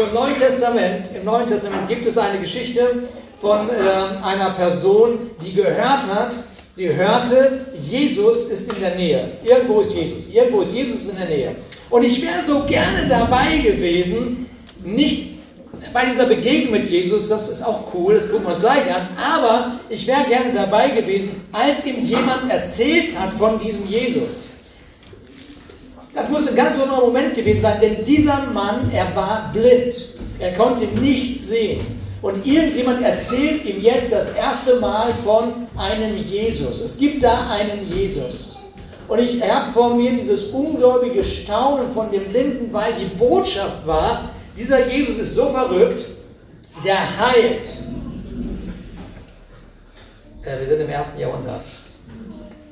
So im Neuen Testament, im Neuen Testament gibt es eine Geschichte von äh, einer Person, die gehört hat, sie hörte, Jesus ist in der Nähe. Irgendwo ist Jesus. Irgendwo ist Jesus in der Nähe. Und ich wäre so gerne dabei gewesen, nicht bei dieser Begegnung mit Jesus, das ist auch cool, das gucken wir uns gleich an, aber ich wäre gerne dabei gewesen, als ihm jemand erzählt hat von diesem Jesus. Das muss ein ganz besonderer Moment gewesen sein, denn dieser Mann, er war blind. Er konnte nicht sehen. Und irgendjemand erzählt ihm jetzt das erste Mal von einem Jesus. Es gibt da einen Jesus. Und ich habe vor mir dieses ungläubige Staunen von dem Blinden, weil die Botschaft war, dieser Jesus ist so verrückt, der heilt. Äh, wir sind im ersten Jahrhundert.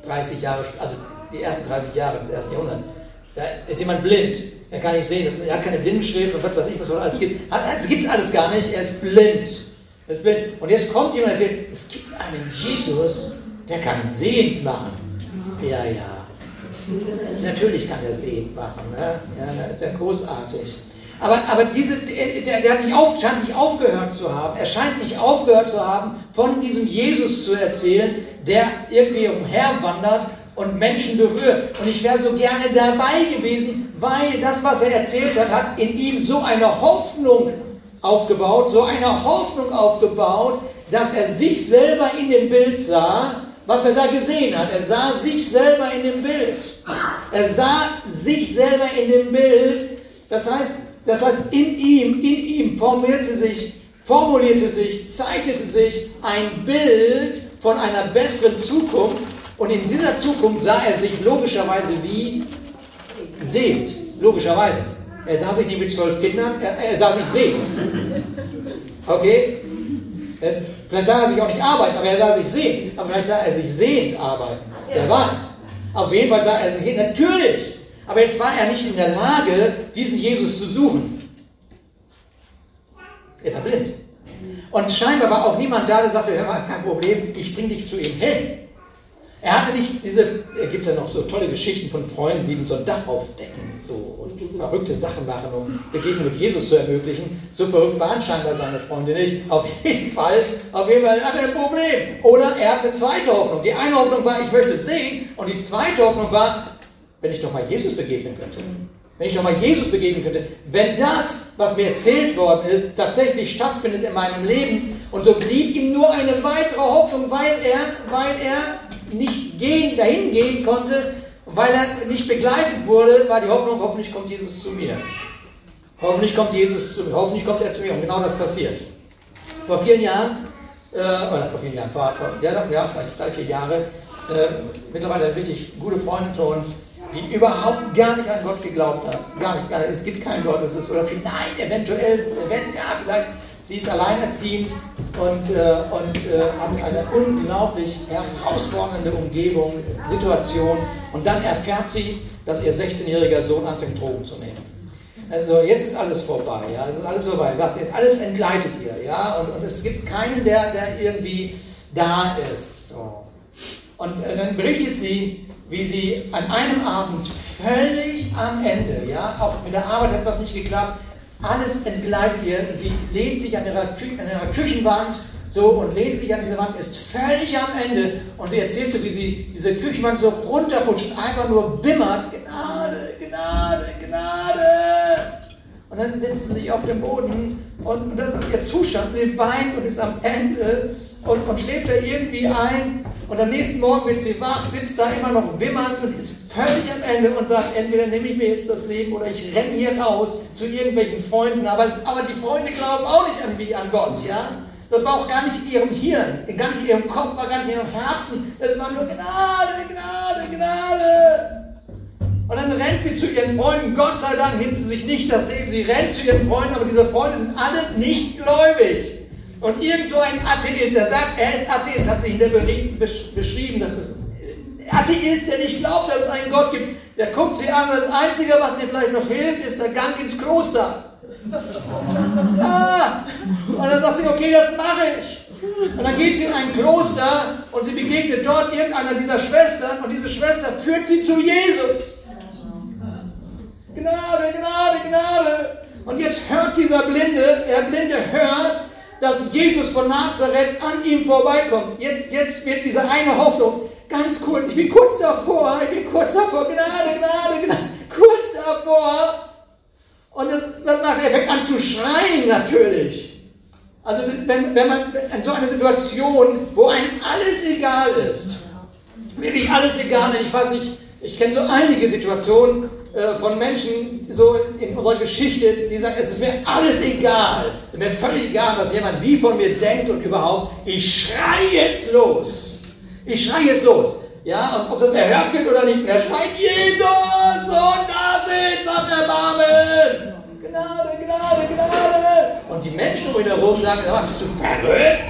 30 Jahre, also die ersten 30 Jahre des ersten Jahrhunderts. Da ist jemand blind. Er kann nicht sehen. Das, er hat keine Blindenschrift und was weiß ich, was es alles gibt. Das gibt es alles gar nicht. Er ist blind. Er ist blind. Und jetzt kommt jemand und sagt, es gibt einen Jesus, der kann sehend machen. Ja, ja. Natürlich kann er sehend machen. Ne? Ja, da ist er großartig. Aber, aber diese, der, der hat nicht auf, scheint nicht aufgehört zu haben. Er scheint nicht aufgehört zu haben, von diesem Jesus zu erzählen, der irgendwie umherwandert und Menschen berührt. Und ich wäre so gerne dabei gewesen, weil das, was er erzählt hat, hat in ihm so eine Hoffnung aufgebaut, so eine Hoffnung aufgebaut, dass er sich selber in dem Bild sah, was er da gesehen hat. Er sah sich selber in dem Bild. Er sah sich selber in dem Bild. Das heißt, das heißt, in ihm, in ihm formierte sich, formulierte sich, zeichnete sich ein Bild von einer besseren Zukunft, und in dieser Zukunft sah er sich logischerweise wie sehend. Logischerweise. Er sah sich nicht mit zwölf Kindern, er, er sah sich sehend. Okay? Äh, vielleicht sah er sich auch nicht arbeiten, aber er sah sich sehend. Aber vielleicht sah er sich sehend arbeiten. Wer weiß. Auf jeden Fall sah er sich sehend. Natürlich. Aber jetzt war er nicht in der Lage, diesen Jesus zu suchen. Er war blind. Und scheinbar war auch niemand da, der sagte, hör mal, kein Problem, ich bring dich zu ihm hin. Er hatte nicht diese, er gibt ja noch so tolle Geschichten von Freunden, die ihm so ein Dach aufdecken so, und verrückte Sachen machen, um Begegnung mit Jesus zu ermöglichen. So verrückt waren scheinbar seine Freunde nicht. Auf jeden Fall, auf jeden Fall hat er ein Problem. Oder er hat eine zweite Hoffnung. Die eine Hoffnung war, ich möchte sehen. Und die zweite Hoffnung war, wenn ich doch mal Jesus begegnen könnte. Wenn ich doch mal Jesus begegnen könnte. Wenn das, was mir erzählt worden ist, tatsächlich stattfindet in meinem Leben. Und so blieb ihm nur eine weitere Hoffnung, weil er, weil er nicht gehen, dahin gehen konnte, weil er nicht begleitet wurde, war die Hoffnung, hoffentlich kommt Jesus zu mir. Hoffentlich kommt Jesus zu mir, hoffentlich kommt er zu mir. Und genau das passiert. Vor vielen Jahren, äh, oder vor vielen Jahren, vor, vor ja, ja, vielleicht drei, vier Jahre, äh, mittlerweile eine richtig gute Freundin von uns, die überhaupt gar nicht an Gott geglaubt hat. Gar nicht, gar nicht. Es gibt keinen Gott, es ist, oder vielleicht, eventuell, wenn, ja, vielleicht, sie ist alleinerziehend und, äh, und äh, hat eine unglaublich herausfordernde Umgebung, Situation. Und dann erfährt sie, dass ihr 16-jähriger Sohn anfängt, Drogen zu nehmen. Also jetzt ist alles vorbei, ja, es ist alles vorbei. Was jetzt alles entgleitet ihr, ja, und, und es gibt keinen, der, der irgendwie da ist. So. Und äh, dann berichtet sie, wie sie an einem Abend völlig am Ende, ja, auch mit der Arbeit hat was nicht geklappt, alles entgleitet ihr. Sie lehnt sich an ihrer, Kü an ihrer Küchenwand so und lehnt sich an diese Wand, ist völlig am Ende. Und sie erzählt so, wie sie diese Küchenwand so runterrutscht, einfach nur wimmert. Gnade, Gnade, Gnade. Und dann setzt sie sich auf den Boden und das ist ihr Zustand. Sie weint und ist am Ende und, und schläft da irgendwie ein. Und am nächsten Morgen wird sie wach, sitzt da immer noch wimmernd und ist völlig am Ende und sagt, entweder nehme ich mir jetzt das Leben oder ich renne hier raus zu irgendwelchen Freunden. Aber, aber die Freunde glauben auch nicht an, wie an Gott, ja? Das war auch gar nicht in ihrem Hirn, gar nicht in ihrem Kopf, war gar nicht in ihrem Herzen. Es war nur Gnade, Gnade, Gnade. Und dann rennt sie zu ihren Freunden. Gott sei Dank nimmt sie sich nicht das Leben. Sie rennt zu ihren Freunden, aber diese Freunde sind alle nicht gläubig. Und irgend so ein Atheist, der sagt, er ist Atheist, hat sich hinter beschrieben, dass es Atheist, der nicht glaubt, dass es einen Gott gibt, der guckt sie an, das Einzige, was dir vielleicht noch hilft, ist der Gang ins Kloster. Ah, und dann sagt sie, okay, das mache ich. Und dann geht sie in ein Kloster und sie begegnet dort irgendeiner dieser Schwestern und diese Schwester führt sie zu Jesus. Gnade, Gnade, Gnade. Und jetzt hört dieser Blinde, der Blinde hört, dass Jesus von Nazareth an ihm vorbeikommt. Jetzt, jetzt wird diese eine Hoffnung ganz kurz, ich bin kurz davor, ich bin kurz davor, Gnade, Gnade, Gnade, kurz davor. Und das, das macht, er fängt an zu schreien natürlich. Also wenn, wenn man in so einer Situation, wo einem alles egal ist, wirklich alles egal, ich weiß nicht, ich kenne so einige Situationen, von Menschen so in unserer Geschichte, die sagen, es ist mir alles egal, mir völlig egal, was jemand wie von mir denkt und überhaupt, ich schreie jetzt los. Ich schreie jetzt los. Ja, und ob das erhört wird oder nicht, er schreit, Jesus, Sohn Davids, hab Erbarmen! Gnade, Gnade, Gnade! Und die Menschen um ihn herum sagen, bist du verrückt?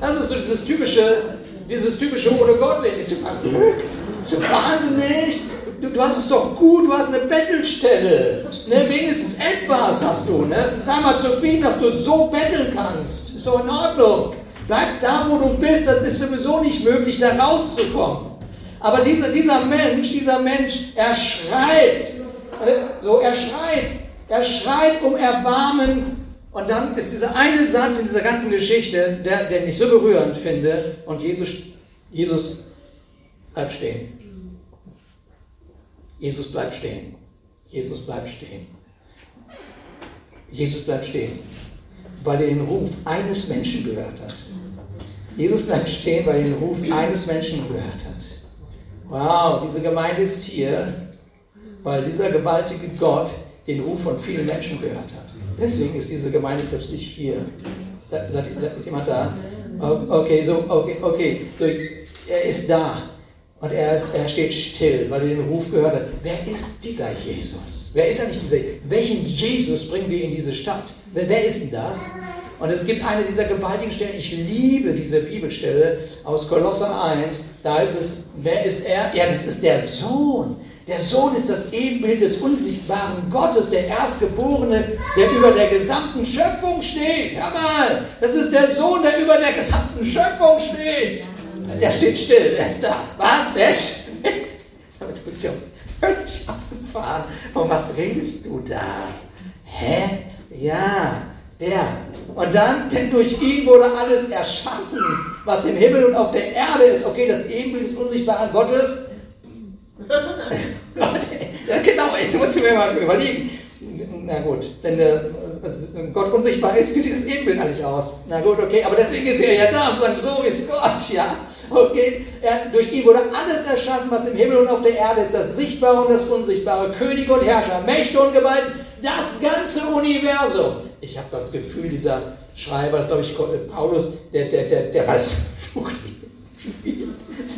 Das ist so dieses typische, dieses typische ohne Gott. Bist du verrückt? Bist du wahnsinnig? Du, du, hast es doch gut, du hast eine Bettelstelle. Ne? Wenigstens etwas hast du. Ne? Sei mal zufrieden, dass du so betteln kannst. Ist doch in Ordnung. Bleib da, wo du bist. Das ist sowieso nicht möglich, da rauszukommen. Aber dieser, dieser Mensch, dieser Mensch, er schreit. So, er schreit. Er schreit um Erbarmen. Und dann ist dieser eine Satz in dieser ganzen Geschichte, der, den ich so berührend finde. Und Jesus, Jesus bleibt stehen. Jesus bleibt stehen. Jesus bleibt stehen. Jesus bleibt stehen, weil er den Ruf eines Menschen gehört hat. Jesus bleibt stehen, weil er den Ruf eines Menschen gehört hat. Wow, diese Gemeinde ist hier, weil dieser gewaltige Gott den Ruf von vielen Menschen gehört hat. Deswegen ist diese Gemeinde plötzlich hier. Ist jemand da? Okay, so, okay, okay. So, er ist da. Und er, ist, er steht still, weil er den Ruf gehört hat. Wer ist dieser Jesus? Wer ist nicht dieser? Welchen Jesus bringen wir in diese Stadt? Wer, wer ist denn das? Und es gibt eine dieser gewaltigen Stellen, ich liebe diese Bibelstelle aus Kolosser 1, da ist es, wer ist er? Ja, das ist der Sohn. Der Sohn ist das Ebenbild des unsichtbaren Gottes, der Erstgeborene, der über der gesamten Schöpfung steht. Hör mal, das ist der Sohn, der über der gesamten Schöpfung steht. Der steht still, wer ist da? Was? Ist Du bist ja völlig abgefahren. Von was redest du da? Hä? Ja, der. Und dann, denn durch ihn wurde alles erschaffen, was im Himmel und auf der Erde ist. Okay, das Ebenbild des unsichtbaren Gottes. ja, genau, ich muss mir mal überlegen. Na gut, wenn der Gott unsichtbar ist, wie sieht das Ebenbild eigentlich aus? Na gut, okay, aber deswegen ist er ja da und sagt, so ist Gott, ja. Okay, er, durch ihn wurde alles erschaffen, was im Himmel und auf der Erde ist, das Sichtbare und das Unsichtbare, Könige und Herrscher, Mächte und Gewalten, das ganze Universum. Ich habe das Gefühl, dieser Schreiber, das glaube ich Paulus, der, der, der, der versucht,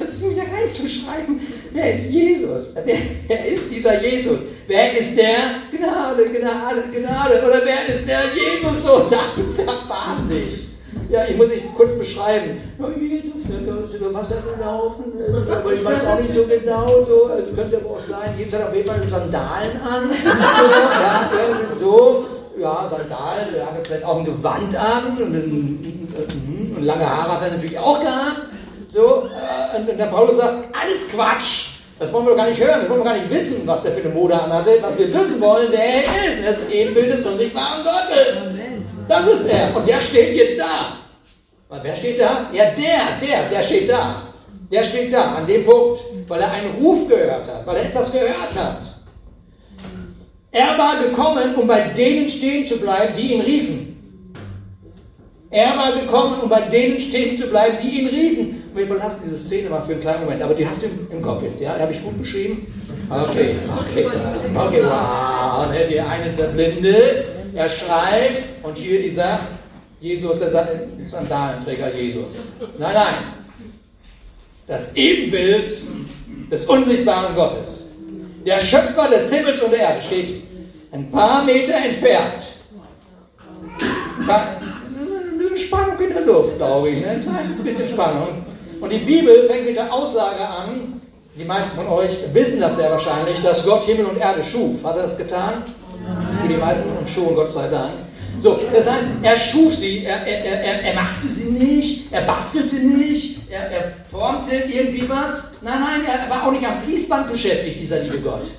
das hier reinzuschreiben. Wer ist Jesus? Wer, wer, ist dieser Jesus? Wer ist der? Gnade, Gnade, Gnade. Oder wer ist der Jesus? So, David erbarm dich. Ja, ich muss es kurz beschreiben. Ja, Jesus, der ist über Wasser gelaufen, aber ich weiß auch nicht so genau, so, also könnte aber auch sein, Jesus hat auf jeden Fall Sandalen an, ja, irgendwie so, ja, Sandalen, er hatte vielleicht auch ein Gewand an und, und, und lange Haare hat er natürlich auch gehabt. So, äh, und der Paulus sagt, alles Quatsch. Das wollen wir doch gar nicht hören, das wollen wir gar nicht wissen, was der für eine Mode anhatte. Was wir wissen wollen, wer er ist. Er ist Ebenbild des unsichtbaren Gottes. Das ist er. Und der steht jetzt da. Wer steht da? Ja, der, der, der steht da. Der steht da, an dem Punkt, weil er einen Ruf gehört hat, weil er etwas gehört hat. Er war gekommen, um bei denen stehen zu bleiben, die ihn riefen. Er war gekommen, um bei denen stehen zu bleiben, die ihn riefen. Und wir verlassen diese Szene mal für einen kleinen Moment, aber die hast du im, im Kopf jetzt, ja? Die habe ich gut beschrieben? Okay, okay, okay, wow. Ne, die eine ist der Blinde, er schreit und hier dieser Jesus, der Sandalenträger Jesus. Nein, nein. Das Ebenbild des unsichtbaren Gottes. Der Schöpfer des Himmels und der Erde steht ein paar Meter entfernt. Ein bisschen Spannung in der Luft, glaube ich. Ne? Ein kleines bisschen Spannung. Und die Bibel fängt mit der Aussage an, die meisten von euch wissen das sehr wahrscheinlich, dass Gott Himmel und Erde schuf. Hat er das getan? Für die meisten von uns schon, Gott sei Dank. So, das heißt, er schuf sie, er, er, er, er machte sie nicht, er bastelte nicht, er, er formte irgendwie was. Nein, nein, er war auch nicht am Fließband beschäftigt, dieser liebe Gott.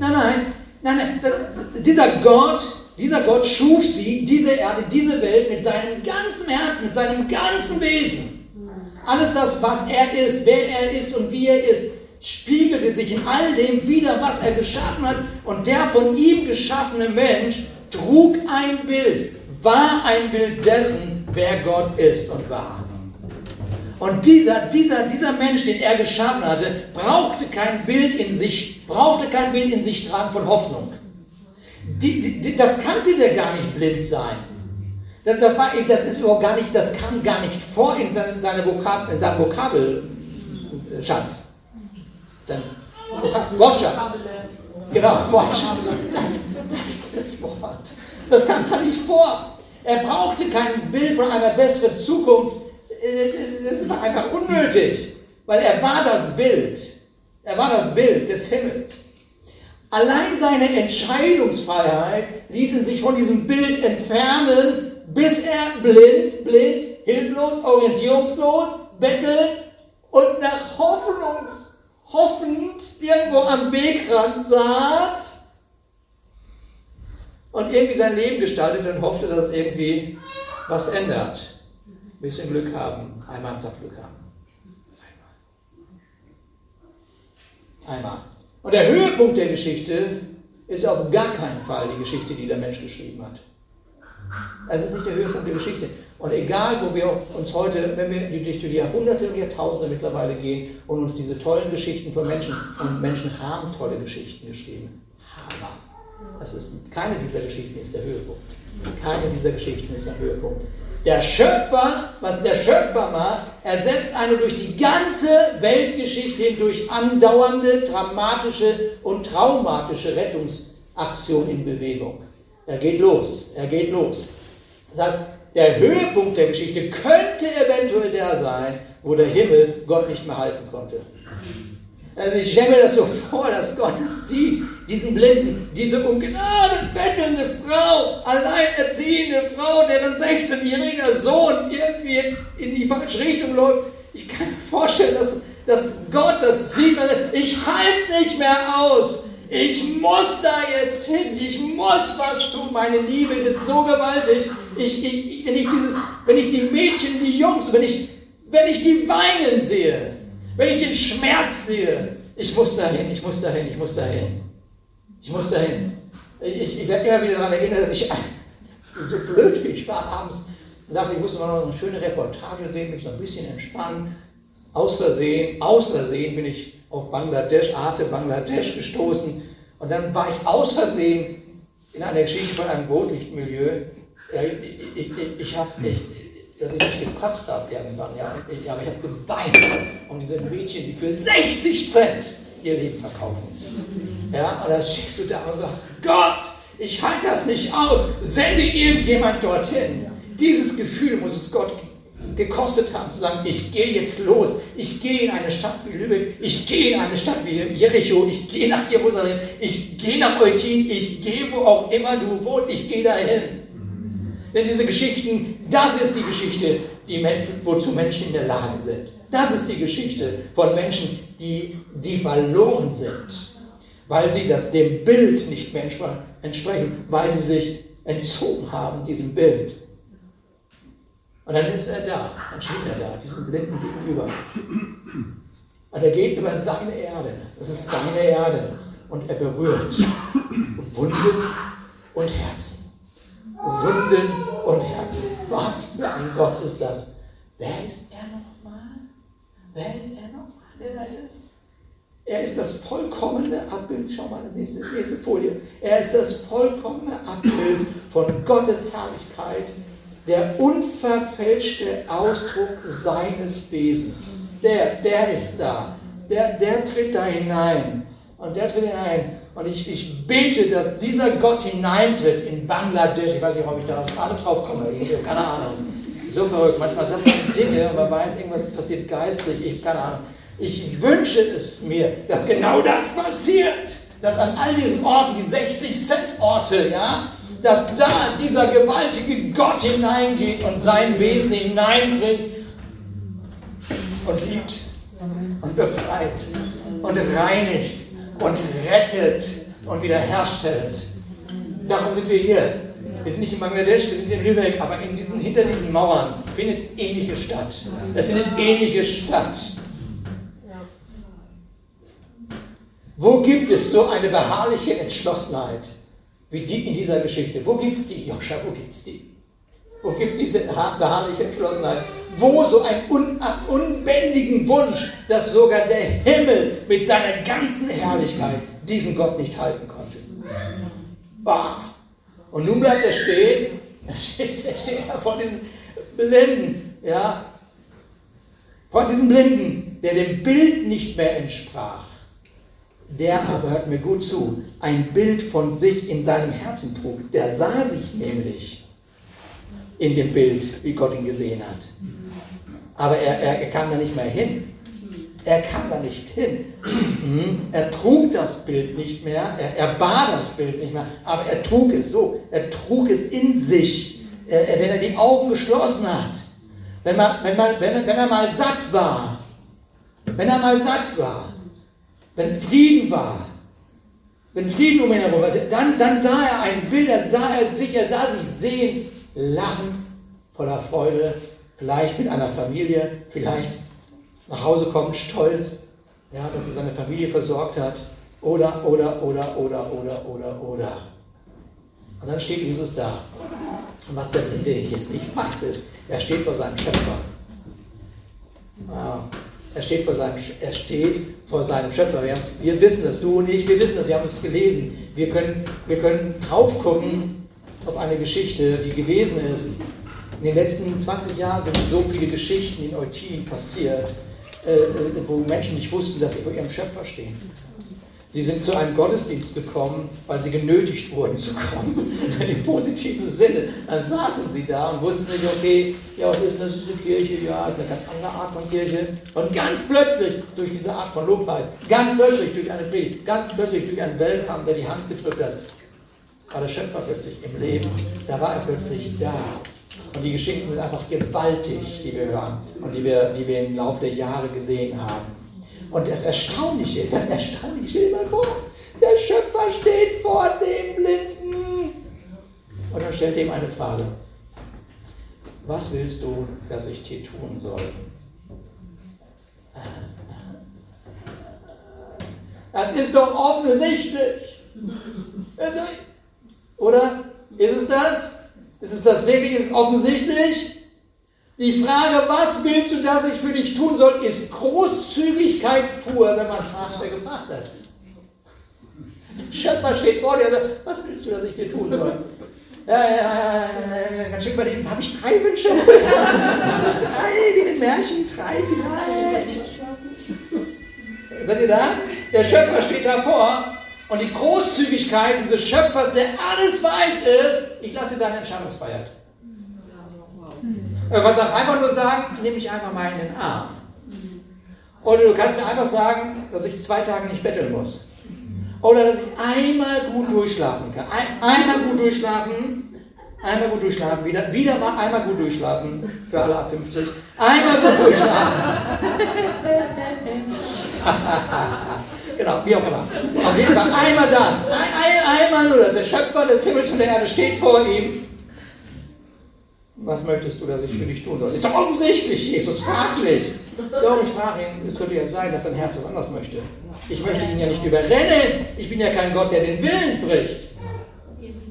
Nein, nein, nein, nein. Dieser Gott, Dieser Gott schuf sie, diese Erde, diese Welt mit seinem ganzen Herzen, mit seinem ganzen Wesen. Alles das, was er ist, wer er ist und wie er ist, spiegelte sich in all dem wieder, was er geschaffen hat. Und der von ihm geschaffene Mensch trug ein Bild, war ein Bild dessen, wer Gott ist und war. Und dieser, dieser, dieser Mensch, den er geschaffen hatte, brauchte kein Bild in sich, brauchte kein Bild in sich tragen von Hoffnung. Die, die, das kannte der gar nicht blind sein. Das, war, das ist überhaupt gar nicht, das kam gar nicht vor in, seine, seine Vokab, in seinem Vokabelschatz. Sein Wortschatz. Genau, Wortschatz. Das, das, das Wort. Das kam gar nicht vor. Er brauchte kein Bild von einer besseren Zukunft. Äh, das war einfach unnötig, weil er war das Bild. Er war das Bild des Himmels. Allein seine Entscheidungsfreiheit ließen sich von diesem Bild entfernen, bis er blind, blind, hilflos, orientierungslos, bettelnd und nach Hoffnungs, hoffend irgendwo am Wegrand saß und irgendwie sein Leben gestaltete und hoffte, dass irgendwie was ändert. Ein bisschen Glück haben, einmal am Tag Glück haben. Einmal. Einmal. Und der Höhepunkt der Geschichte ist auf gar keinen Fall die Geschichte, die der Mensch geschrieben hat. Es ist nicht der Höhepunkt der Geschichte. Und egal, wo wir uns heute, wenn wir durch die Jahrhunderte und Jahrtausende mittlerweile gehen und uns diese tollen Geschichten von Menschen, und Menschen haben tolle Geschichten geschrieben, aber das ist, keine dieser Geschichten ist der Höhepunkt. Keine dieser Geschichten ist der Höhepunkt. Der Schöpfer, was der Schöpfer macht, er setzt eine durch die ganze Weltgeschichte hindurch andauernde, dramatische und traumatische Rettungsaktion in Bewegung. Er geht los, er geht los. Das heißt, der Höhepunkt der Geschichte könnte eventuell der sein, wo der Himmel Gott nicht mehr halten konnte. Also ich stelle mir das so vor, dass Gott das sieht, diesen Blinden, diese um Gnade bettelnde Frau, alleinerziehende Frau, deren 16-jähriger Sohn irgendwie jetzt in die falsche Richtung läuft. Ich kann mir vorstellen, dass, dass Gott das sieht. Ich halte es nicht mehr aus. Ich muss da jetzt hin. Ich muss was tun. Meine Liebe ist so gewaltig. Ich, ich, wenn, ich dieses, wenn ich die Mädchen, die Jungs, wenn ich, wenn ich die weinen sehe, wenn ich den Schmerz sehe, ich muss dahin, ich muss dahin, ich muss dahin. Ich muss dahin. Ich, ich werde immer wieder daran erinnern, dass ich so blöd wie ich war abends dachte, ich muss noch eine schöne Reportage sehen, mich noch ein bisschen entspannen. Aus Versehen, aus Versehen bin ich auf Bangladesch, Arte Bangladesch gestoßen und dann war ich aus Versehen in einer Geschichte von einem Rotlichtmilieu. Ich, ich, ich habe nicht dass ich nicht gekotzt habe irgendwann, ja, ich, aber ich habe geweint um diese Mädchen, die für 60 Cent ihr Leben verkaufen. Ja, und dann schickst du da und sagst, Gott, ich halte das nicht aus, sende irgendjemand dorthin. Dieses Gefühl muss es Gott gekostet haben, zu sagen, ich gehe jetzt los, ich gehe in eine Stadt wie Lübeck, ich gehe in eine Stadt wie Jericho, ich gehe nach Jerusalem, ich gehe nach Eutin, ich gehe wo auch immer du wohnst, ich gehe dahin. Denn diese Geschichten, das ist die Geschichte, die Menschen, wozu Menschen in der Lage sind. Das ist die Geschichte von Menschen, die, die verloren sind, weil sie das, dem Bild nicht mehr entsprechen, weil sie sich entzogen haben, diesem Bild. Und dann ist er da, dann steht er da, diesem Blinden gegenüber. Und er geht über seine Erde, das ist seine Erde, und er berührt Wunden und Herzen. Wunden und Herzen. Was für ein Gott ist das? Wer ist er nochmal? Wer ist er nochmal, der da ist? Er ist das vollkommene Abbild, schau mal, nächste, nächste Folie. Er ist das vollkommene Abbild von Gottes Herrlichkeit, der unverfälschte Ausdruck seines Wesens. Der, der ist da. Der, der tritt da hinein. Und der tritt hinein. Und ich, ich bete, dass dieser Gott hineintritt in Bangladesch. Ich weiß nicht, ob ich da gerade drauf komme. Keine Ahnung. So verrückt. Manchmal sagt man Dinge und man weiß, irgendwas passiert geistlich. Ich, keine Ahnung. Ich wünsche es mir, dass genau das passiert. Dass an all diesen Orten, die 60-Cent-Orte, ja, dass da dieser gewaltige Gott hineingeht und sein Wesen hineinbringt und liebt und befreit und reinigt und rettet und wiederherstellt. Darum sind wir hier. Wir sind nicht in Bangladesch, wir sind in Lübeck, aber in diesen, hinter diesen Mauern findet ähnliche statt. Es findet ähnliche statt. Wo gibt es so eine beharrliche Entschlossenheit wie die in dieser Geschichte? Wo gibt es die? Joscha, wo gibt es die? Wo gibt es diese beharrliche Entschlossenheit? Wo so ein un unbändigen Wunsch, dass sogar der Himmel mit seiner ganzen Herrlichkeit diesen Gott nicht halten konnte? Bah! Und nun bleibt er stehen, er steht, er steht da vor diesem Blinden, ja, vor diesem Blinden, der dem Bild nicht mehr entsprach. Der aber, hört mir gut zu, ein Bild von sich in seinem Herzen trug. Der sah sich nämlich in dem Bild, wie Gott ihn gesehen hat. Aber er, er, er kam da nicht mehr hin. Er kam da nicht hin. Mhm. Er trug das Bild nicht mehr, er, er war das Bild nicht mehr, aber er trug es so. Er trug es in sich, wenn er die Augen geschlossen hat. Wenn, man, wenn, man, wenn, wenn er mal satt war, wenn er mal satt war, wenn Frieden war, wenn Frieden um ihn herum war, dann, dann sah er ein Bild, da sah er sich, er sah sich sehen, lachen, voller Freude, vielleicht mit einer Familie, vielleicht nach Hause kommt, stolz, ja, dass er seine Familie versorgt hat. Oder, oder, oder, oder, oder, oder, oder. Und dann steht Jesus da. Und was der Blinde jetzt nicht weiß, ist, er steht vor seinem Schöpfer. Ja, er, steht vor seinem, er steht vor seinem Schöpfer. Wir, wir wissen das, du und ich, wir wissen das, wir haben es gelesen. Wir können, wir können drauf gucken auf eine Geschichte, die gewesen ist. In den letzten 20 Jahren sind so viele Geschichten in Eutin passiert äh, wo Menschen nicht wussten, dass sie vor ihrem Schöpfer stehen. Sie sind zu einem Gottesdienst gekommen, weil sie genötigt wurden zu kommen, im positiven Sinne. Dann saßen sie da und wussten nicht, okay, ja, was ist das? ist eine Kirche, ja, ist eine ganz andere Art von Kirche. Und ganz plötzlich, durch diese Art von Lobpreis, ganz plötzlich durch eine Predigt, ganz plötzlich durch einen Weltraum, der die Hand gedrückt hat, war der Schöpfer plötzlich im Leben. Da war er plötzlich da. Und die Geschichten sind einfach gewaltig, die wir hören und die wir, die wir im Laufe der Jahre gesehen haben. Und das Erstaunliche, das Erstaunliche, stell dir mal vor, der Schöpfer steht vor dem Blinden. Und er stellt ihm eine Frage. Was willst du, dass ich dir tun soll? Das ist doch offensichtlich. Oder? Ist es das? Ist es das wirklich? Ist offensichtlich? Die Frage, was willst du, dass ich für dich tun soll, ist Großzügigkeit pur, wenn man fragt, wer gefragt hat. Schöpfer steht vor dir und sagt, was willst du, dass ich dir tun soll? Ja, ja, ja, ganz schön überlegen, habe ich drei Wünsche? habe ich drei, wie in den Märchen, drei vielleicht. Seid ihr da? Der Schöpfer steht davor und die Großzügigkeit dieses Schöpfers, der alles weiß, ist, ich lasse deine Entscheidungsfreiheit. Du kannst auch einfach nur sagen, nehme ich einfach mal in den Arm. Oder du kannst mir einfach sagen, dass ich zwei Tage nicht betteln muss. Oder dass ich einmal gut durchschlafen kann. Ein, einmal gut durchschlafen, einmal gut durchschlafen, wieder, wieder mal einmal gut durchschlafen, für alle ab 50. Einmal gut durchschlafen. Genau, wie auch immer. Auf jeden Fall einmal das. Ein, ein, einmal nur das. Der Schöpfer des Himmels und der Erde steht vor ihm. Was möchtest du, dass ich für dich tun soll? Ist doch offensichtlich, Jesus, fachlich. Doch, ich frage ihn, es könnte ja sein, dass sein Herz was anders möchte. Ich möchte ihn ja nicht überrennen. Ich bin ja kein Gott, der den Willen bricht.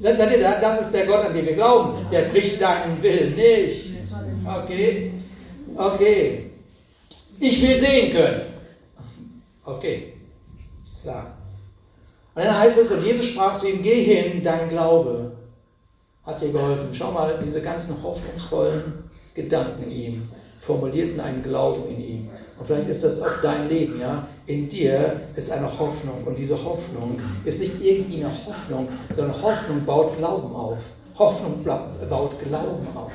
Das ist der Gott, an den wir glauben. Der bricht deinen Willen nicht. Okay? Okay. Ich will sehen können. Okay. Klar. Und dann heißt es, und Jesus sprach zu ihm, geh hin, dein Glaube hat dir geholfen. Schau mal, diese ganzen hoffnungsvollen Gedanken in ihm formulierten einen Glauben in ihm. Und vielleicht ist das auch dein Leben, ja. In dir ist eine Hoffnung und diese Hoffnung ist nicht irgendwie eine Hoffnung, sondern Hoffnung baut Glauben auf. Hoffnung baut Glauben auf.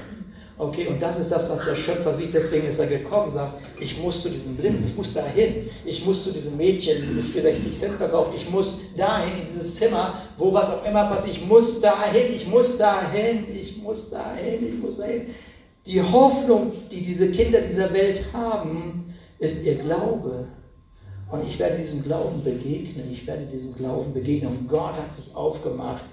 Okay, und das ist das, was der Schöpfer sieht. Deswegen ist er gekommen, sagt, ich muss zu diesem Blinden, ich muss dahin, ich muss zu diesem Mädchen, die sich für 60 Cent verkauft, ich muss dahin, in dieses Zimmer, wo was auch immer passiert, ich muss dahin, ich muss dahin, ich muss dahin, ich muss dahin. Die Hoffnung, die diese Kinder dieser Welt haben, ist ihr Glaube. Und ich werde diesem Glauben begegnen, ich werde diesem Glauben begegnen. Und Gott hat sich aufgemacht,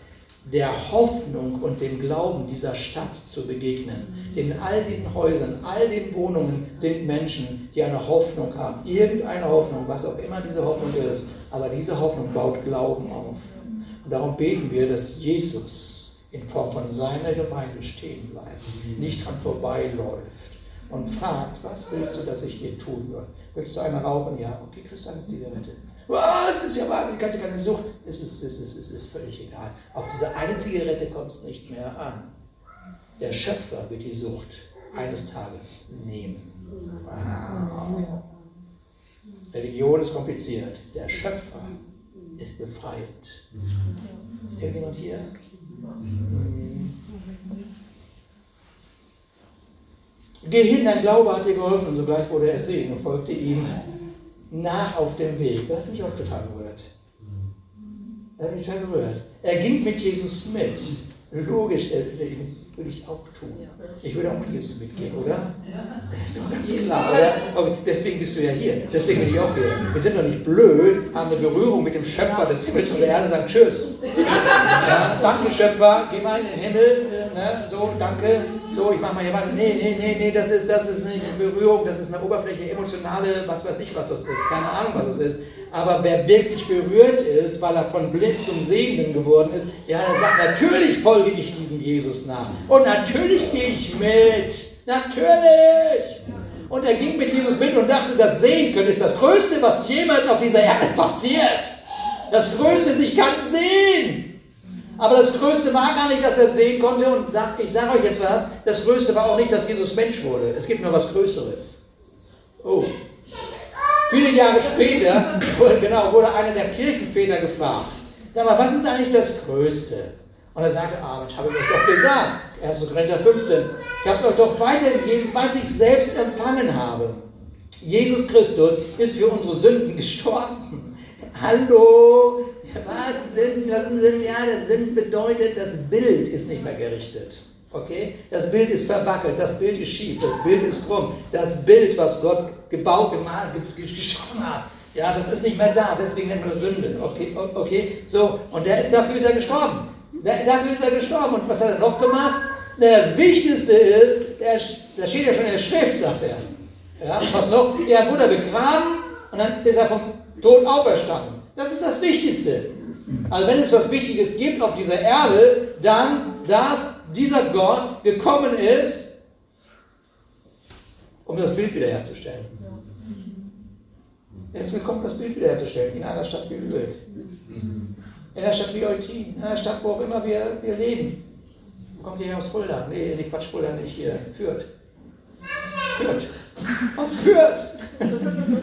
der Hoffnung und dem Glauben dieser Stadt zu begegnen. In all diesen Häusern, all den Wohnungen sind Menschen, die eine Hoffnung haben. Irgendeine Hoffnung, was auch immer diese Hoffnung ist. Aber diese Hoffnung baut Glauben auf. Und darum beten wir, dass Jesus in Form von seiner Gemeinde stehen bleibt, nicht dran vorbeiläuft und fragt, was willst du, dass ich dir tun soll? Willst du eine rauchen? Ja, okay, kriegst du eine Zigarette. Was ist ja mal, kannst du keine Sucht. Es ist, es, ist, es ist völlig egal. Auf diese eine Zigarette kommt es nicht mehr an. Der Schöpfer wird die Sucht eines Tages nehmen. Wow. Religion ist kompliziert. Der Schöpfer ist befreiend. Ist irgendjemand hier? Geh hin, dein Glaube hat dir geholfen. Sogleich wurde er sehen und folgte ihm nach auf dem Weg. Das hat mich auch total berührt. Das hat mich total berührt. Er ging mit Jesus mit. Logisch, würde ich auch tun. Ich würde auch mit Jesus mitgehen, oder? Ja. Das ist doch ganz klar, oder? Okay, deswegen bist du ja hier. Deswegen bin ich auch hier. Wir sind doch nicht blöd, haben eine Berührung mit dem Schöpfer des Himmels und der Erde, sagen Tschüss. Ja, danke Schöpfer, geh mal in den Himmel, äh, ne? so, danke. So, ich mach mal hier weiter. Nee, nee, nee, nee, das ist, das ist nicht eine Berührung, das ist eine Oberfläche, emotionale, was weiß ich, was das ist. Keine Ahnung, was es ist. Aber wer wirklich berührt ist, weil er von blind zum Sehenden geworden ist, ja, der sagt, natürlich folge ich diesem Jesus nach. Und natürlich gehe ich mit. Natürlich. Und er ging mit Jesus mit und dachte, das Sehen können ist das Größte, was jemals auf dieser Erde passiert. Das Größte ist, ich kann sehen. Aber das Größte war gar nicht, dass er sehen konnte. Und sag, ich sage euch jetzt was, das Größte war auch nicht, dass Jesus Mensch wurde. Es gibt noch was Größeres. Oh. Viele Jahre später wurde, genau, wurde einer der Kirchenväter gefragt. Sag mal, was ist eigentlich das Größte? Und er sagte, ah, Mensch, habe ich euch doch gesagt. 1. Korinther 15. Ich habe es euch doch weitergegeben, was ich selbst empfangen habe. Jesus Christus ist für unsere Sünden gestorben. Hallo, was sind, was sind, ja, das Sinn bedeutet, das Bild ist nicht mehr gerichtet. Okay? Das Bild ist verwackelt, das Bild ist schief, das Bild ist krumm. Das Bild, was Gott gebaut, gemalt, geschaffen hat, ja, das ist nicht mehr da, deswegen nennt man das Sünde. Okay, okay, so, und der ist, dafür ist er gestorben. dafür ist er gestorben. Und was hat er noch gemacht? Na, das Wichtigste ist, das steht ja schon in der Schrift, sagt er. Ja, was noch? Er wurde begraben und dann ist er vom Tod auferstanden. Das ist das Wichtigste. Also wenn es was Wichtiges gibt auf dieser Erde, dann, dass dieser Gott gekommen ist, um das Bild wiederherzustellen. Er ist gekommen, das Bild wiederherzustellen, in einer Stadt wie Lübeck. In einer Stadt wie Eutin, in einer Stadt, wo auch immer wir, wir leben. Wo kommt ihr hier aus Fulda? Nee, nicht Quatsch, Fulda nicht hier. Fürth. Fürth. Aus Fürth.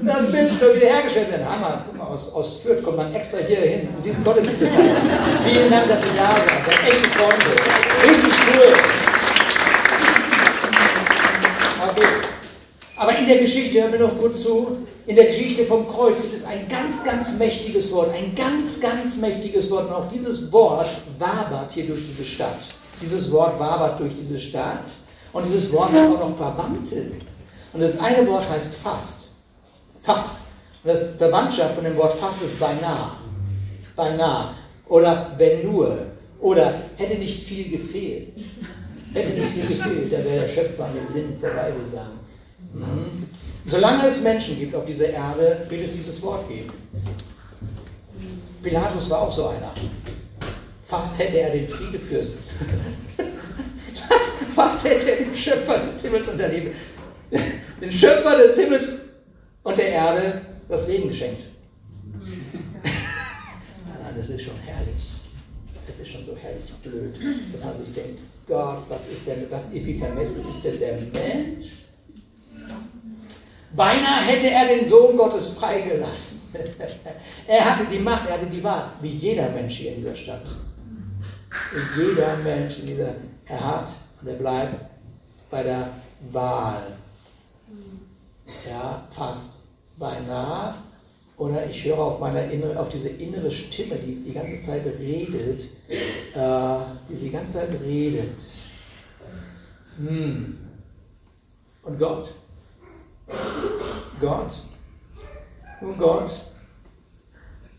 Das Bild soll wiederhergestellt werden. Hammer. Guck mal, aus, aus Fürth kommt man extra hier hin, um diesen Gottesdienst zu feiern. Vielen Dank, dass ihr da seid. Seid echte Freunde. Richtig cool. Okay. Aber in der Geschichte, hören wir noch kurz zu, in der Geschichte vom Kreuz gibt es ein ganz, ganz mächtiges Wort, ein ganz, ganz mächtiges Wort. Und auch dieses Wort wabert hier durch diese Stadt. Dieses Wort wabert durch diese Stadt. Und dieses Wort hat auch noch Verwandte. Und das eine Wort heißt fast. Fast. Und das Verwandtschaft von dem Wort fast ist beinahe. Beinahe. Oder wenn nur. Oder hätte nicht viel gefehlt. Hätte nicht viel gefehlt, da wäre der Schöpfer an den Blinden vorbeigegangen. Mhm. Solange es Menschen gibt auf dieser Erde, wird es dieses Wort geben. Pilatus war auch so einer. Fast hätte er den Friedefürsten. fast, fast hätte er dem Schöpfer des Himmels Liebe, den Schöpfer des Himmels und der Erde das Leben geschenkt. Nein, das ist schon herrlich. Es ist schon so herrlich blöd, dass man sich denkt, Gott, was ist denn, was, wie vermessen ist denn der Mensch? Beinahe hätte er den Sohn Gottes freigelassen. er hatte die Macht, er hatte die Wahl, wie jeder Mensch hier in dieser Stadt. Jeder Mensch in dieser, er hat und er bleibt bei der Wahl. Ja, fast beinahe. Oder ich höre auf, meiner innere, auf diese innere Stimme, die die ganze Zeit redet, äh, die die ganze Zeit redet. Hm. Und Gott? Gott. Nun Gott,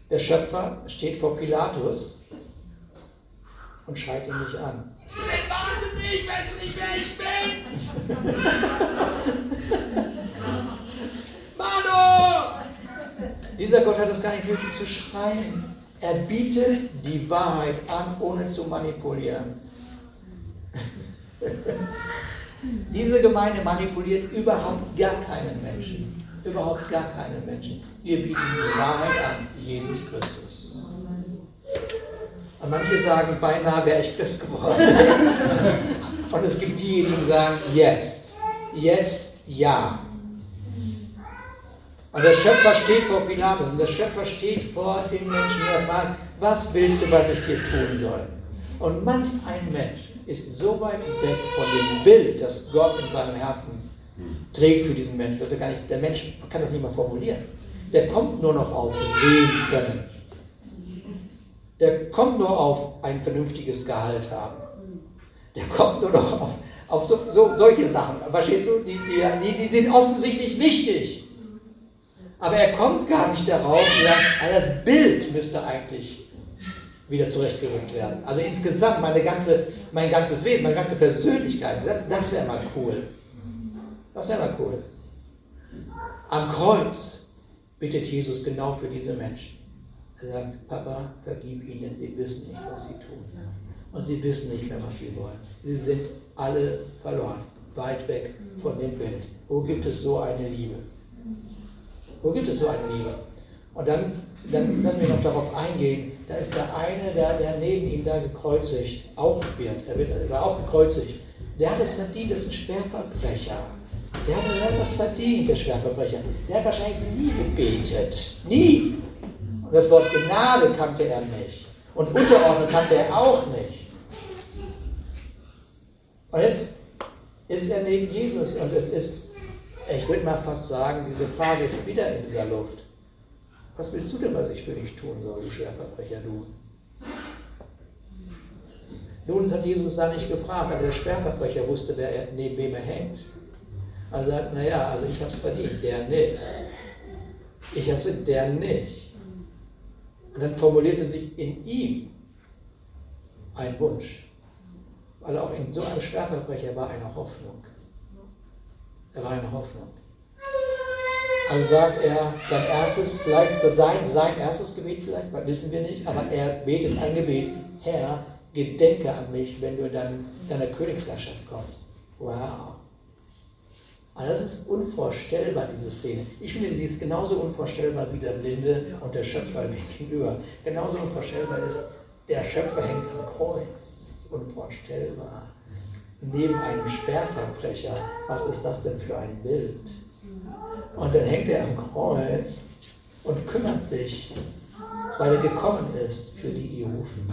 der Schöpfer, steht vor Pilatus und schreit ihn nicht an. Bist du denn wahnsinnig? Weißt du nicht, wer ich bin? Manu! Dieser Gott hat es gar nicht nötig zu schreien. Er bietet die Wahrheit an, ohne zu manipulieren. Diese Gemeinde manipuliert überhaupt gar keinen Menschen. Überhaupt gar keinen Menschen. Wir bieten die Wahrheit an, Jesus Christus. Und manche sagen, beinahe wäre ich Christ geworden. Und es gibt diejenigen, die sagen, jetzt, jetzt, ja. Und der Schöpfer steht vor Pilatus und der Schöpfer steht vor den Menschen und er fragt, was willst du, was ich dir tun soll? Und manch ein Mensch ist so weit weg von dem Bild, das Gott in seinem Herzen trägt für diesen Menschen, dass er gar nicht, der Mensch kann das nicht mehr formulieren. Der kommt nur noch auf sehen können. Der kommt nur auf ein vernünftiges Gehalt haben. Der kommt nur noch auf, auf so, so, solche Sachen. Verstehst du? Die, die, die sind offensichtlich wichtig. Aber er kommt gar nicht darauf, sagt, das Bild müsste eigentlich wieder zurechtgerückt werden. Also insgesamt meine ganze, mein ganzes Wesen, meine ganze Persönlichkeit, das, das wäre mal cool. Das wäre mal cool. Am Kreuz bittet Jesus genau für diese Menschen. Er sagt, Papa, vergib ihnen, sie wissen nicht, was sie tun. Und sie wissen nicht mehr, was sie wollen. Sie sind alle verloren, weit weg von dem Bild. Wo gibt es so eine Liebe? Wo gibt es so eine Liebe? Und dann, dann lass mich noch darauf eingehen, da ist der eine, der, der neben ihm da gekreuzigt, auch wird, er, wird, war auch gekreuzigt, der hat es verdient, das ist ein Schwerverbrecher. Der hat, der hat das verdient, der Schwerverbrecher. Der hat wahrscheinlich nie gebetet. Nie. Und das Wort Gnade kannte er nicht. Und Unterordnung kannte er auch nicht. Und jetzt ist er neben Jesus und es ist ich würde mal fast sagen, diese Frage ist wieder in dieser Luft. Was willst du denn, was ich für dich tun soll, du Schwerverbrecher, du? Nun hat Jesus da nicht gefragt, aber der Schwerverbrecher wusste, wer, neben wem er hängt. Also sagt, naja, also ich habe es verdient, der nicht. Ich habe es, der nicht. Und dann formulierte sich in ihm ein Wunsch. Weil auch in so einem Schwerverbrecher war eine Hoffnung. Er war eine Hoffnung. Also sagt er sein erstes, vielleicht sein, sein erstes Gebet vielleicht, wissen wir nicht, aber er betet ein Gebet, Herr, gedenke an mich, wenn du in dein, deiner Königsherrschaft kommst. Wow. Aber das ist unvorstellbar, diese Szene. Ich finde, sie ist genauso unvorstellbar wie der Blinde und der Schöpfer gegenüber. Genauso unvorstellbar ist, der Schöpfer hängt am Kreuz. Unvorstellbar neben einem Sperrverbrecher. Was ist das denn für ein Bild? Und dann hängt er am Kreuz und kümmert sich, weil er gekommen ist für die, die rufen.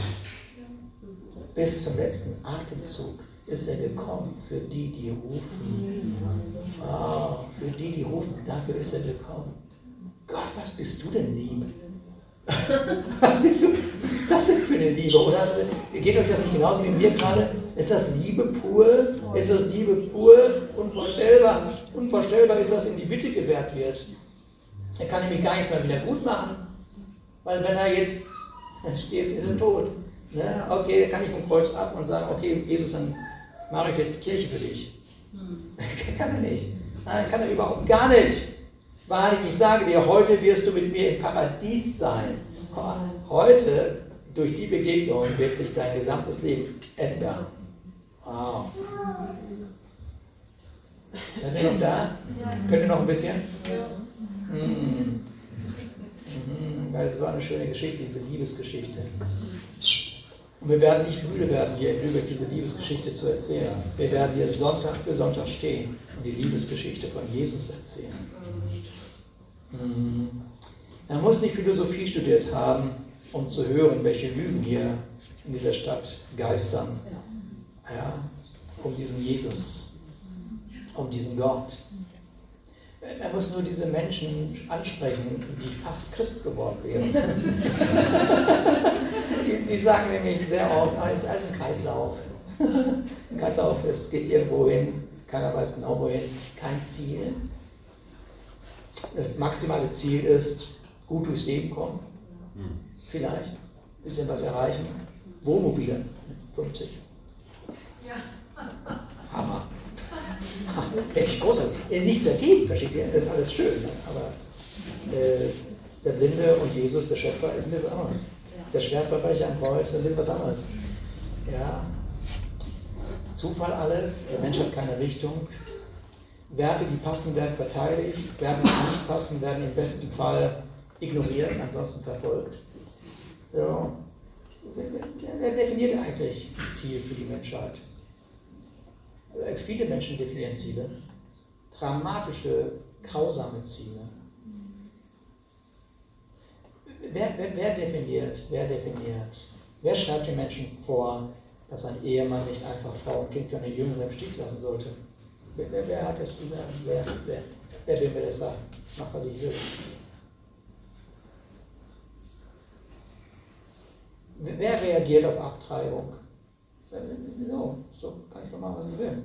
Bis zum letzten Atemzug ist er gekommen für die, die rufen. Oh, für die, die rufen, dafür ist er gekommen. Gott, was bist du denn lieb? was, ist das denn für eine Liebe? Oder geht euch das nicht genauso wie mir gerade? Ist das Liebe pur? Ist das Liebe pur? Unvorstellbar. Unvorstellbar ist, dass ihm die Bitte gewährt wird. Er kann nämlich gar nichts mehr wieder gut machen. Weil wenn er jetzt stirbt, ist er tot. Ne? Okay, er kann ich vom Kreuz ab und sagen, okay, Jesus, dann mache ich jetzt Kirche für dich. Hm. kann er nicht. Nein, kann er überhaupt gar nicht. Wahrlich, ich sage dir, heute wirst du mit mir im Paradies sein. Heute, durch die Begegnung, wird sich dein gesamtes Leben ändern. Wow. Seid ihr noch da? Könnt ihr noch ein bisschen? Ja. Mhm. Mhm. Weil es war eine schöne Geschichte, diese Liebesgeschichte. Und wir werden nicht müde werden, hier in Lübeck diese Liebesgeschichte zu erzählen. Wir werden hier Sonntag für Sonntag stehen und die Liebesgeschichte von Jesus erzählen. Man muss nicht Philosophie studiert haben, um zu hören, welche Lügen hier in dieser Stadt geistern ja, um diesen Jesus, um diesen Gott. Er muss nur diese Menschen ansprechen, die fast Christ geworden wären. die, die, sagen nämlich sehr oft, ah, es ist alles ein Kreislauf. Ein Kreislauf, es geht irgendwo hin, keiner weiß genau wohin, kein Ziel. Das maximale Ziel ist, gut durchs Leben kommen, hm. vielleicht, ein bisschen was erreichen, Wohnmobile, 50. Hammer. Echt großartig. Nichts dagegen, versteht ihr? Das ist alles schön. Aber äh, der Blinde und Jesus, der Schöpfer, ist ein bisschen anderes. Der Schwertverbrecher am Kreuz ist ein bisschen was anderes. Ja. Zufall alles, der Mensch hat keine Richtung. Werte, die passen, werden verteidigt. Werte, die nicht passen, werden im besten Fall ignoriert, ansonsten verfolgt. Ja. Wer definiert eigentlich Ziel für die Menschheit? Äh, viele Menschen definieren Ziele. Dramatische, grausame Ziele. Wer, wer, wer, definiert? Wer definiert? Wer schreibt den Menschen vor, dass ein Ehemann nicht einfach Frau und Kind für eine Jüngere im Stich lassen sollte? Wer, wer, hat das? Wer, wer, wer will mir das sagen? Mach, was ich will. Wer reagiert auf Abtreibung? So, so kann ich doch machen, was ich will.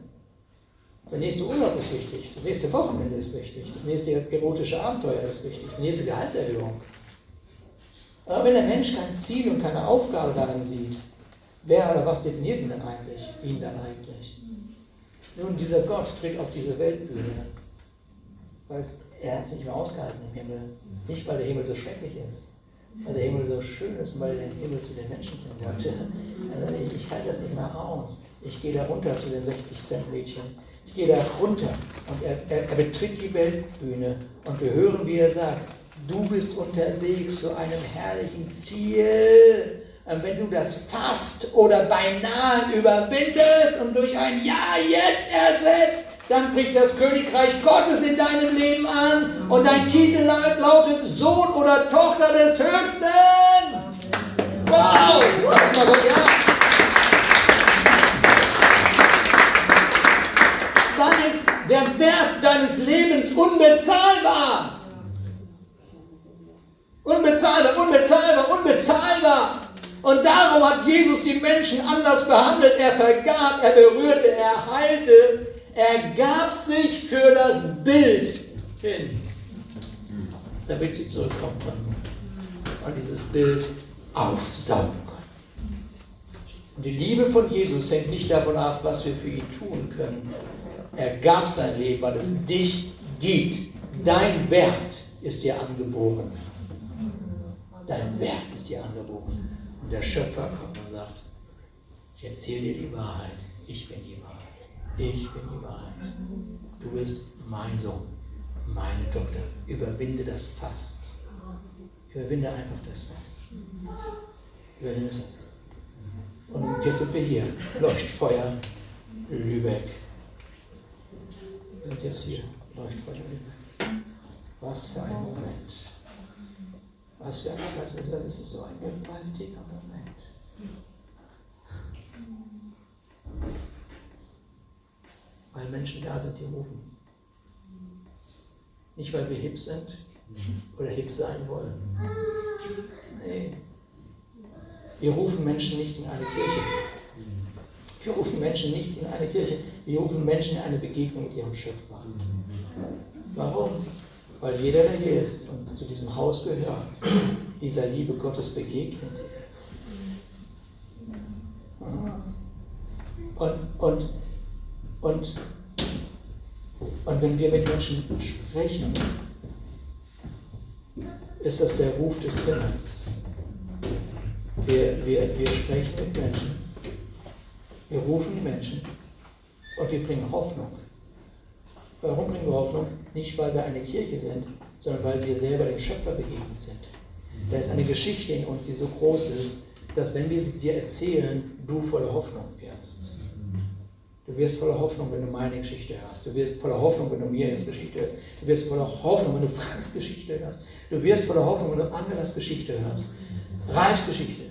Der nächste Urlaub ist wichtig, das nächste Wochenende ist wichtig, das nächste erotische Abenteuer ist wichtig, die nächste Gehaltserhöhung. Aber wenn der Mensch kein Ziel und keine Aufgabe darin sieht, wer oder was definiert ihn dann eigentlich? Ihn dann eigentlich? Nun, dieser Gott tritt auf diese Weltbühne, weil er hat es nicht mehr ausgehalten im Himmel. Nicht, weil der Himmel so schrecklich ist, weil der Himmel so schön ist und weil er den Himmel zu den Menschen bringen wollte. Also ich, ich halte das nicht mehr aus. Ich gehe da runter zu den 60-Cent-Mädchen. Ich gehe da runter und er, er, er betritt die Weltbühne und wir hören, wie er sagt, du bist unterwegs zu einem herrlichen Ziel. Und wenn du das fast oder beinahe überwindest und durch ein Ja jetzt ersetzt, dann bricht das Königreich Gottes in deinem Leben an und dein Titel lautet Sohn oder Tochter des Höchsten. Wow! Dann ist der Wert deines Lebens unbezahlbar. Unbezahlbar, unbezahlbar, unbezahlbar. Und darum hat Jesus die Menschen anders behandelt. Er vergab, er berührte, er heilte, er gab sich für das Bild hin, damit sie zurückkommen konnten und dieses Bild aufsaugen konnten. Und die Liebe von Jesus hängt nicht davon ab, was wir für ihn tun können. Er gab sein Leben, weil es dich gibt. Dein Wert ist dir angeboren. Dein Wert ist dir angeboren. Der Schöpfer kommt und sagt, ich erzähle dir die Wahrheit. Ich bin die Wahrheit. Ich bin die Wahrheit. Du bist mein Sohn, meine Tochter. Überwinde das Fast. Überwinde einfach das Fast. Überwinde das Fast. Und jetzt sind wir hier. Leuchtfeuer Lübeck. Wir sind jetzt hier. Leuchtfeuer Lübeck. Was für ein Moment. Was für ein, das ist so ein gewaltiger Moment. Weil Menschen da sind, die rufen. Nicht, weil wir hip sind oder hip sein wollen. Nee. Wir rufen Menschen nicht in eine Kirche. Wir rufen Menschen nicht in eine Kirche. Wir rufen Menschen in eine Begegnung mit ihrem Schöpfer. Warum? Weil jeder, der hier ist und zu diesem Haus gehört, dieser Liebe Gottes begegnet ist. Und, und und, und wenn wir mit Menschen sprechen, ist das der Ruf des Himmels. Wir, wir, wir sprechen mit Menschen, wir rufen die Menschen und wir bringen Hoffnung. Warum bringen wir Hoffnung? Nicht, weil wir eine Kirche sind, sondern weil wir selber dem Schöpfer begegnet sind. Da ist eine Geschichte in uns, die so groß ist, dass wenn wir sie dir erzählen, du voller Hoffnung wirst. Du wirst voller Hoffnung, wenn du meine Geschichte hörst. Du wirst voller Hoffnung, wenn du Miriams Geschichte hörst. Du wirst voller Hoffnung, wenn du Franks Geschichte hörst. Du wirst voller Hoffnung, wenn du Angelas Geschichte hörst. Ralfs Geschichte.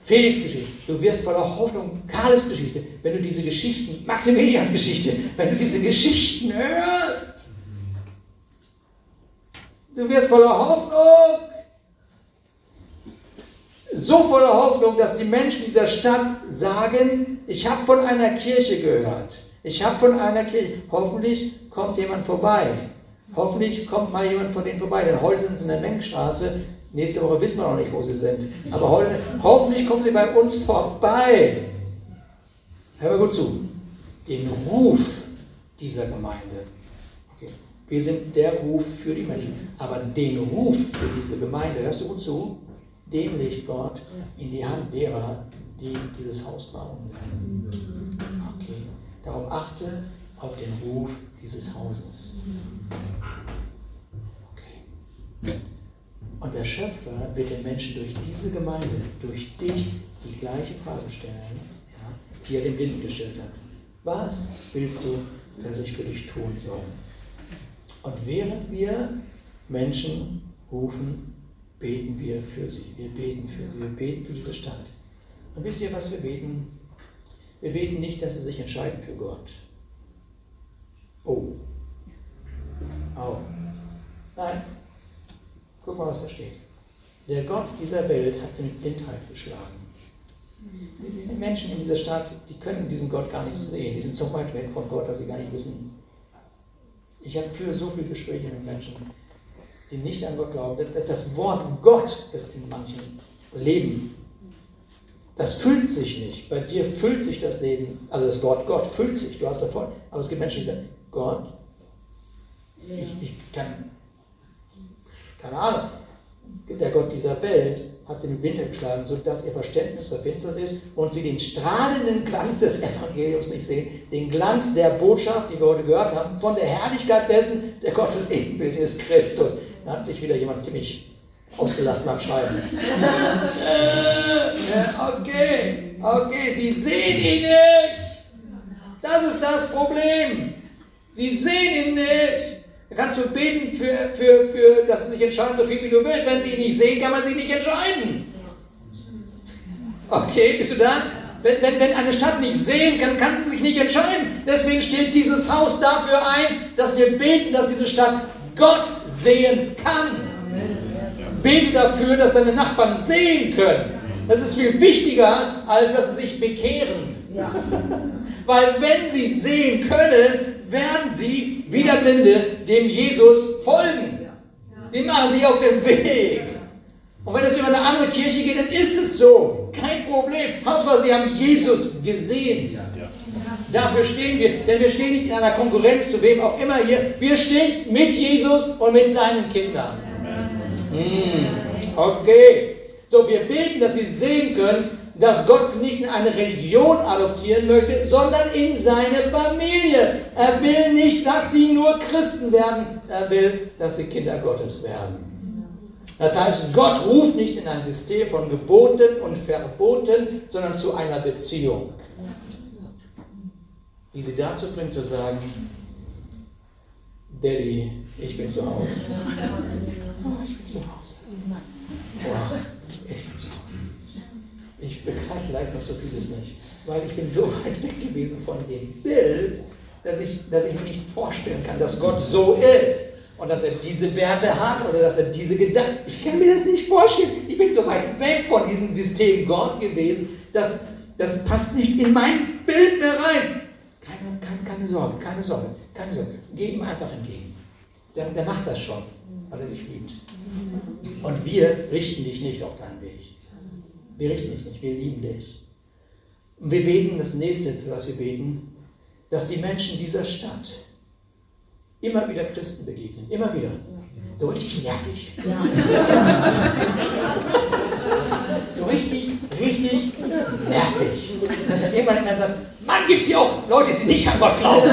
Felix Geschichte. Du wirst voller Hoffnung Kalebs Geschichte, wenn du diese Geschichten, Maximilians Geschichte, wenn du diese Geschichten hörst. Du wirst voller Hoffnung so voller Hoffnung, dass die Menschen dieser Stadt sagen, ich habe von einer Kirche gehört. Ich habe von einer Kirche. Hoffentlich kommt jemand vorbei. Hoffentlich kommt mal jemand von denen vorbei. Denn heute sind sie in der Mengenstraße. Nächste Woche wissen wir noch nicht, wo sie sind. Aber heute, hoffentlich kommen sie bei uns vorbei. Hör mal gut zu. Den Ruf dieser Gemeinde. Okay. Wir sind der Ruf für die Menschen. Aber den Ruf für diese Gemeinde, hörst du gut zu, den legt Gott in die Hand derer, die dieses Haus bauen werden. Okay. Darum achte auf den Ruf dieses Hauses. Okay. Und der Schöpfer wird den Menschen durch diese Gemeinde, durch dich, die gleiche Frage stellen, ja, die er dem Blinden gestellt hat. Was willst du, dass ich für dich tun soll? Und während wir Menschen rufen, beten wir für sie. Wir beten für sie. Wir beten für diese Stadt. Und wisst ihr, was wir beten? Wir beten nicht, dass sie sich entscheiden für Gott. Oh. Oh. Nein. Guck mal, was da steht. Der Gott dieser Welt hat sie mit Blindheit geschlagen. Die Menschen in dieser Stadt, die können diesen Gott gar nicht sehen. Die sind so weit weg von Gott, dass sie gar nicht wissen. Ich habe für so viele Gespräche mit Menschen, die nicht an Gott glauben. Das Wort Gott ist in manchen Leben. Das füllt sich nicht. Bei dir füllt sich das Leben, also das Wort Gott füllt sich, du hast davon. Aber es gibt Menschen, die sagen, Gott, ich, ich kann, keine Ahnung, der Gott dieser Welt hat sie den Winter geschlagen, sodass ihr Verständnis verfinstert ist und sie den strahlenden Glanz des Evangeliums nicht sehen, den Glanz der Botschaft, die wir heute gehört haben, von der Herrlichkeit dessen, der Gottes Ebenbild ist Christus. Da hat sich wieder jemand ziemlich ausgelassen beim Schreiben. äh, okay, okay, sie sehen ihn nicht. Das ist das Problem. Sie sehen ihn nicht. Da kannst du beten, für, für, für, dass sie sich entscheiden, so viel wie du willst. Wenn sie ihn nicht sehen, kann man sich nicht entscheiden. Okay, bist du da? Wenn, wenn, wenn eine Stadt nicht sehen kann, kann sie sich nicht entscheiden. Deswegen steht dieses Haus dafür ein, dass wir beten, dass diese Stadt Gott sehen kann. Bete dafür, dass deine Nachbarn sehen können. Das ist viel wichtiger, als dass sie sich bekehren. Weil wenn sie sehen können, werden sie, wieder Blinde, dem Jesus folgen. Die machen sich auf den Weg. Und wenn es über eine andere Kirche geht, dann ist es so. Kein Problem. Hauptsache, sie haben Jesus gesehen. Dafür stehen wir, denn wir stehen nicht in einer Konkurrenz zu wem auch immer hier. Wir stehen mit Jesus und mit seinen Kindern. Hm, okay. So, wir beten, dass sie sehen können, dass Gott sie nicht in eine Religion adoptieren möchte, sondern in seine Familie. Er will nicht, dass sie nur Christen werden, er will, dass sie Kinder Gottes werden. Das heißt, Gott ruft nicht in ein System von Geboten und Verboten, sondern zu einer Beziehung, die sie dazu bringt zu sagen, Daddy, ich bin zu Hause. Oh, ich bin zu Hause. Oh, ich bin zu Hause. Ich begreife vielleicht noch so vieles nicht, weil ich bin so weit weg gewesen von dem Bild, dass ich, dass ich mir nicht vorstellen kann, dass Gott so ist und dass er diese Werte hat oder dass er diese Gedanken. Ich kann mir das nicht vorstellen. Ich bin so weit weg von diesem System Gott gewesen, dass das passt nicht in mein Bild mehr rein. Keine, Sorge, keine Sorge, keine Sorge. Geh ihm einfach entgegen. Der, der macht das schon, weil er dich liebt. Und wir richten dich nicht auf deinen Weg. Wir richten dich nicht, wir lieben dich. Und wir beten das nächste, für was wir beten, dass die Menschen dieser Stadt immer wieder Christen begegnen. Immer wieder. So richtig nervig. Ja. so richtig, richtig nervig. Dass dann irgendwann einer sagt, Mann, gibt es hier auch Leute, die nicht an Gott glauben.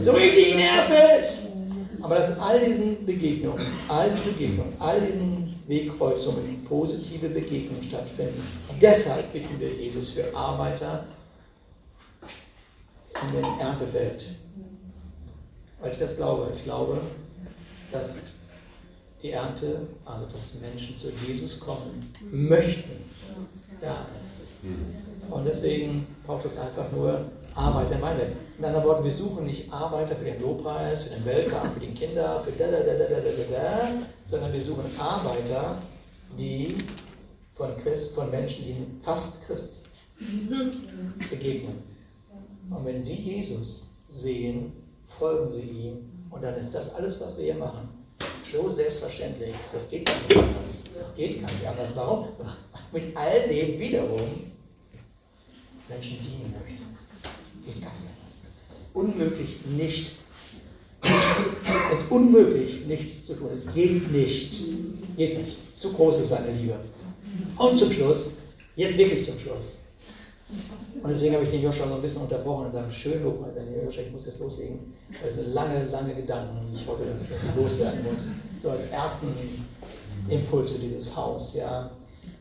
so richtig nervig. Aber dass all diesen Begegnungen, all diesen Begegnungen, all diesen Wegkreuzungen, positive Begegnungen stattfinden. Deshalb bitten wir Jesus für Arbeiter in den Erntefeld. Weil ich das glaube. Ich glaube, dass die Ernte, also dass Menschen zu Jesus kommen möchten, da ist. Und deswegen braucht es einfach nur Arbeiter im Weinberg. Mit anderen Worten, wir suchen nicht Arbeiter für den Lobpreis, für den Weltkampf, für die Kinder, für da, da, da, da, da, da, da, sondern wir suchen Arbeiter, die von, Christ, von Menschen, die fast Christ begegnen. Und wenn sie Jesus sehen, folgen sie ihm und dann ist das alles, was wir hier machen, so selbstverständlich. Das geht gar nicht anders. Das geht gar nicht anders. Warum? Mit all dem wiederum Menschen dienen möchtest. Geht gar nicht anders. Es ist unmöglich, nicht, nichts, es ist unmöglich, nichts zu tun. Es geht nicht. Geht nicht. Zu groß ist seine Liebe. Und zum Schluss, jetzt wirklich zum Schluss. Und deswegen habe ich den Joshua so ein bisschen unterbrochen und gesagt, schön Joshua, ich muss jetzt loslegen. Weil es sind lange, lange Gedanken, die ich heute loswerden muss. So als ersten Impuls für dieses Haus. Ja.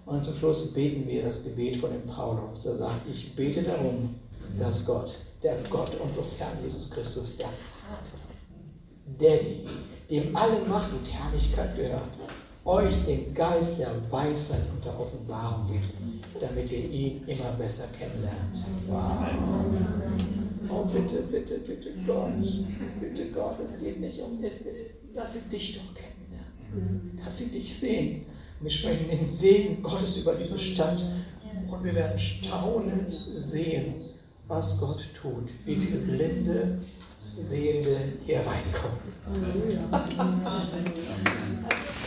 Und zum Schluss beten wir das Gebet von dem Paulus, der sagt, ich bete darum, dass Gott, der Gott unseres Herrn Jesus Christus, der Vater, Daddy, dem alle Macht und Herrlichkeit gehört, euch den Geist der Weisheit und der Offenbarung gibt, damit ihr ihn immer besser kennenlernt. Wow. Oh, bitte, bitte, bitte Gott, bitte Gott, es geht nicht um, lass sie dich doch kennenlernen, dass sie dich sehen. Wir sprechen den Segen Gottes über diese Stadt und wir werden staunend sehen, was Gott tut, wie viele blinde Sehende hier reinkommen.